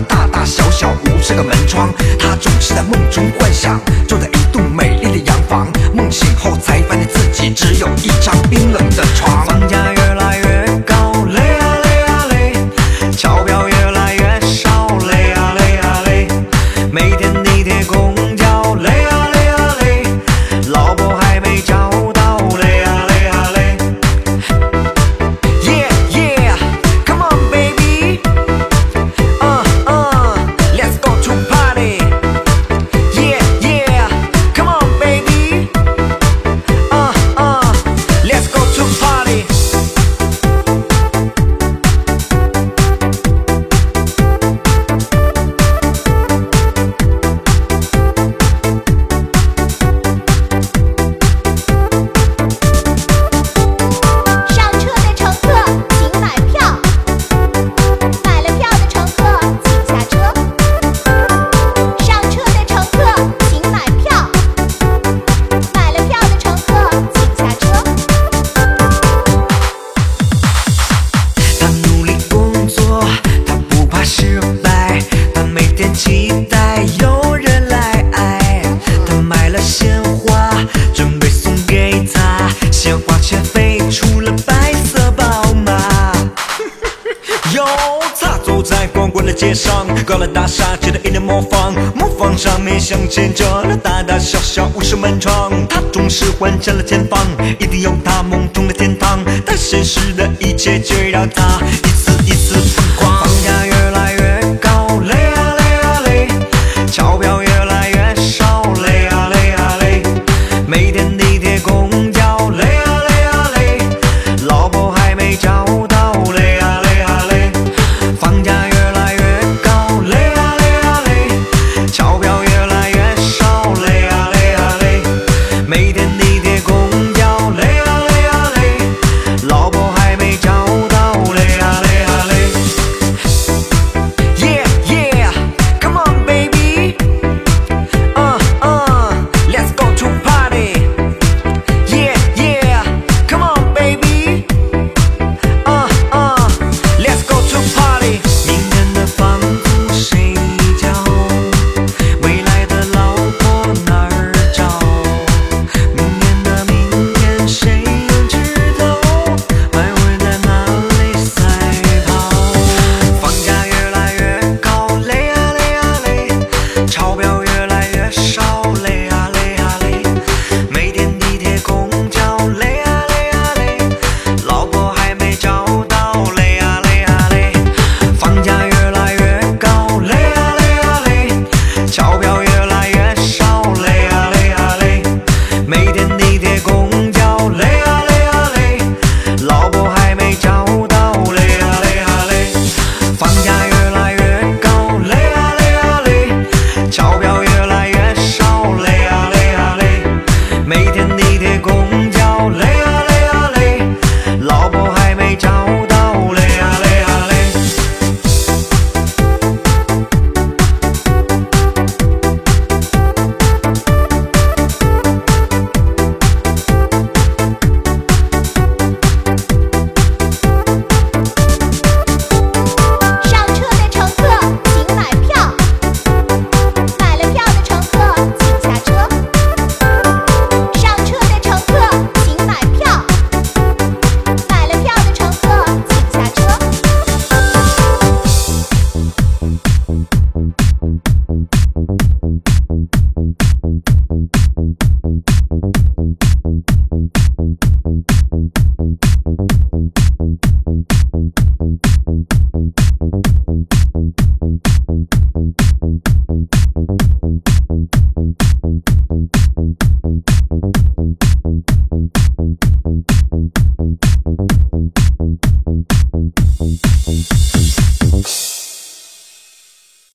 大大小小五十个门窗。他总是在梦中幻想，住在一栋美丽的洋房。梦醒后才发现自己只有一张冰冷的床。房价越来越高，累啊累啊累，钞票越来越少，累啊累啊累，每天地铁工。在光棍的街上，高楼大厦建的一脸模仿，模仿上面镶嵌着那大大小小无数门窗。他总是幻想了前方，一定有他梦中的天堂，但现实的一切却让他一次一。Cùng